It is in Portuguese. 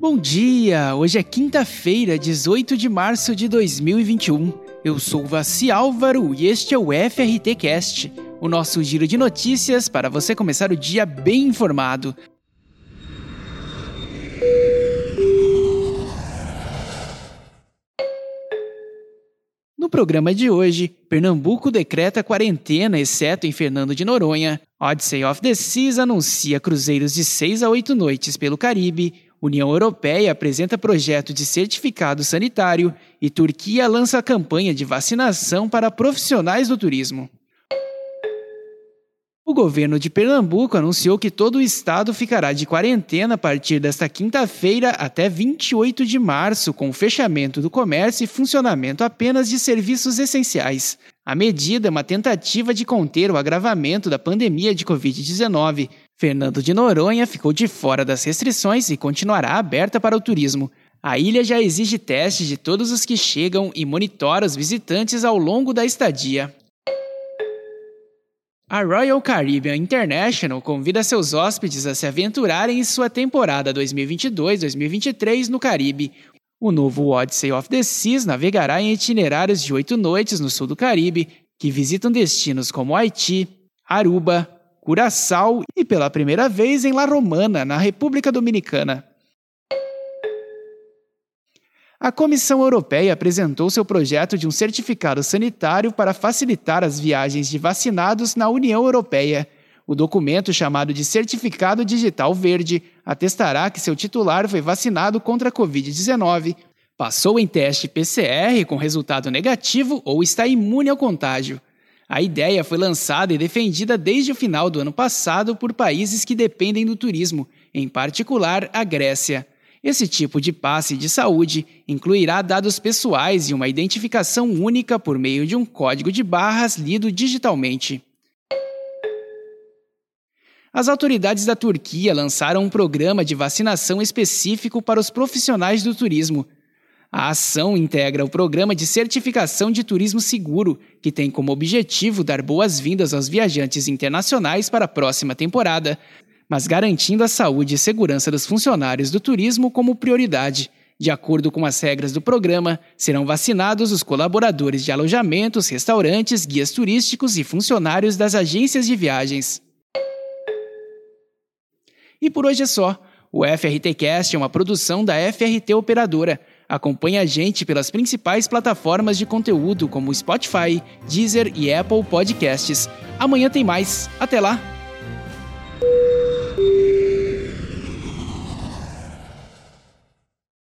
Bom dia! Hoje é quinta-feira, 18 de março de 2021. Eu sou Vassi Álvaro e este é o FRT Cast, o nosso giro de notícias para você começar o dia bem informado. No programa de hoje, Pernambuco decreta quarentena, exceto em Fernando de Noronha. Odyssey of the Seas anuncia cruzeiros de 6 a 8 noites pelo Caribe. União Europeia apresenta projeto de certificado sanitário e Turquia lança campanha de vacinação para profissionais do turismo. O governo de Pernambuco anunciou que todo o estado ficará de quarentena a partir desta quinta-feira até 28 de março, com fechamento do comércio e funcionamento apenas de serviços essenciais. A medida é uma tentativa de conter o agravamento da pandemia de Covid-19. Fernando de Noronha ficou de fora das restrições e continuará aberta para o turismo. A ilha já exige testes de todos os que chegam e monitora os visitantes ao longo da estadia. A Royal Caribbean International convida seus hóspedes a se aventurarem em sua temporada 2022-2023 no Caribe. O novo Odyssey of the Seas navegará em itinerários de oito noites no sul do Caribe, que visitam destinos como Haiti, Aruba, Curaçao e pela primeira vez em La Romana, na República Dominicana. A Comissão Europeia apresentou seu projeto de um certificado sanitário para facilitar as viagens de vacinados na União Europeia. O documento, chamado de Certificado Digital Verde, atestará que seu titular foi vacinado contra a Covid-19, passou em teste PCR com resultado negativo ou está imune ao contágio. A ideia foi lançada e defendida desde o final do ano passado por países que dependem do turismo, em particular a Grécia. Esse tipo de passe de saúde incluirá dados pessoais e uma identificação única por meio de um código de barras lido digitalmente. As autoridades da Turquia lançaram um programa de vacinação específico para os profissionais do turismo. A ação integra o Programa de Certificação de Turismo Seguro, que tem como objetivo dar boas-vindas aos viajantes internacionais para a próxima temporada, mas garantindo a saúde e segurança dos funcionários do turismo como prioridade. De acordo com as regras do programa, serão vacinados os colaboradores de alojamentos, restaurantes, guias turísticos e funcionários das agências de viagens. E por hoje é só. O FRTcast é uma produção da FRT Operadora. Acompanhe a gente pelas principais plataformas de conteúdo como Spotify, Deezer e Apple Podcasts. Amanhã tem mais. Até lá!